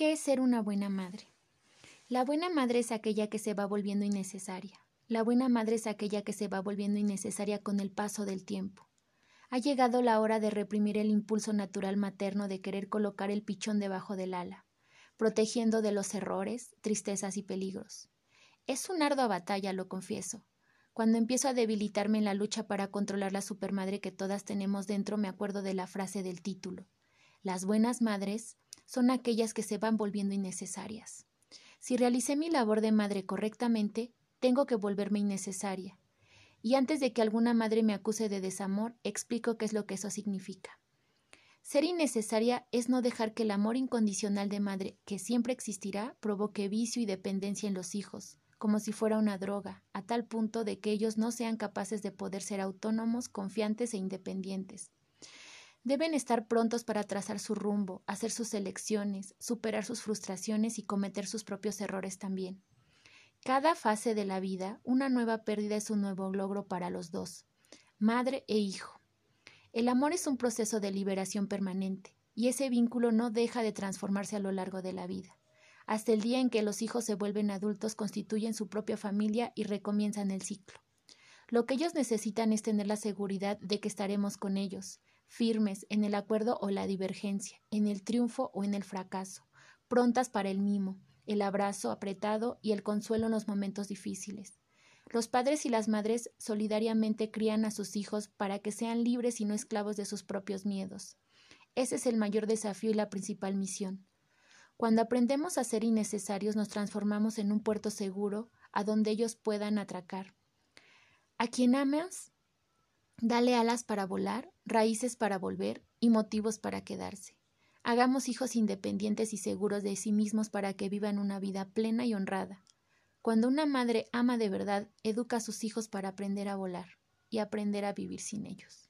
¿Qué es ser una buena madre? La buena madre es aquella que se va volviendo innecesaria. La buena madre es aquella que se va volviendo innecesaria con el paso del tiempo. Ha llegado la hora de reprimir el impulso natural materno de querer colocar el pichón debajo del ala, protegiendo de los errores, tristezas y peligros. Es una ardua batalla, lo confieso. Cuando empiezo a debilitarme en la lucha para controlar la supermadre que todas tenemos dentro, me acuerdo de la frase del título. Las buenas madres son aquellas que se van volviendo innecesarias. Si realicé mi labor de madre correctamente, tengo que volverme innecesaria. Y antes de que alguna madre me acuse de desamor, explico qué es lo que eso significa. Ser innecesaria es no dejar que el amor incondicional de madre, que siempre existirá, provoque vicio y dependencia en los hijos, como si fuera una droga, a tal punto de que ellos no sean capaces de poder ser autónomos, confiantes e independientes. Deben estar prontos para trazar su rumbo, hacer sus elecciones, superar sus frustraciones y cometer sus propios errores también. Cada fase de la vida, una nueva pérdida es un nuevo logro para los dos, madre e hijo. El amor es un proceso de liberación permanente, y ese vínculo no deja de transformarse a lo largo de la vida. Hasta el día en que los hijos se vuelven adultos, constituyen su propia familia y recomienzan el ciclo. Lo que ellos necesitan es tener la seguridad de que estaremos con ellos, firmes en el acuerdo o la divergencia, en el triunfo o en el fracaso, prontas para el mimo, el abrazo apretado y el consuelo en los momentos difíciles. Los padres y las madres solidariamente crían a sus hijos para que sean libres y no esclavos de sus propios miedos. Ese es el mayor desafío y la principal misión. Cuando aprendemos a ser innecesarios nos transformamos en un puerto seguro a donde ellos puedan atracar. A quien amas Dale alas para volar, raíces para volver y motivos para quedarse. Hagamos hijos independientes y seguros de sí mismos para que vivan una vida plena y honrada. Cuando una madre ama de verdad, educa a sus hijos para aprender a volar y aprender a vivir sin ellos.